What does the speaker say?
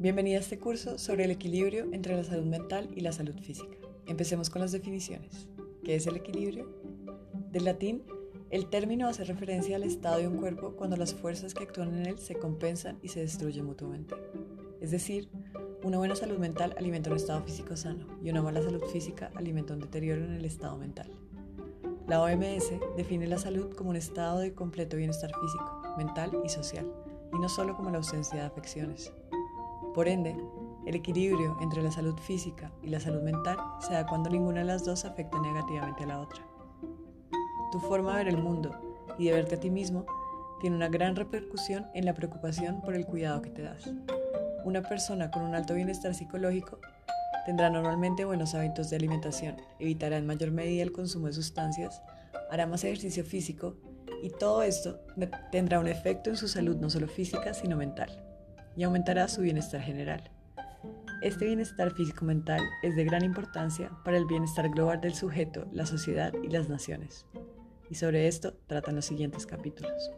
Bienvenida a este curso sobre el equilibrio entre la salud mental y la salud física. Empecemos con las definiciones. ¿Qué es el equilibrio? Del latín, el término hace referencia al estado de un cuerpo cuando las fuerzas que actúan en él se compensan y se destruyen mutuamente. Es decir, una buena salud mental alimenta un estado físico sano y una mala salud física alimenta un deterioro en el estado mental. La OMS define la salud como un estado de completo bienestar físico, mental y social, y no solo como la ausencia de afecciones. Por ende, el equilibrio entre la salud física y la salud mental se da cuando ninguna de las dos afecta negativamente a la otra. Tu forma de ver el mundo y de verte a ti mismo tiene una gran repercusión en la preocupación por el cuidado que te das. Una persona con un alto bienestar psicológico tendrá normalmente buenos hábitos de alimentación, evitará en mayor medida el consumo de sustancias, hará más ejercicio físico y todo esto tendrá un efecto en su salud no solo física, sino mental y aumentará su bienestar general. Este bienestar físico-mental es de gran importancia para el bienestar global del sujeto, la sociedad y las naciones. Y sobre esto tratan los siguientes capítulos.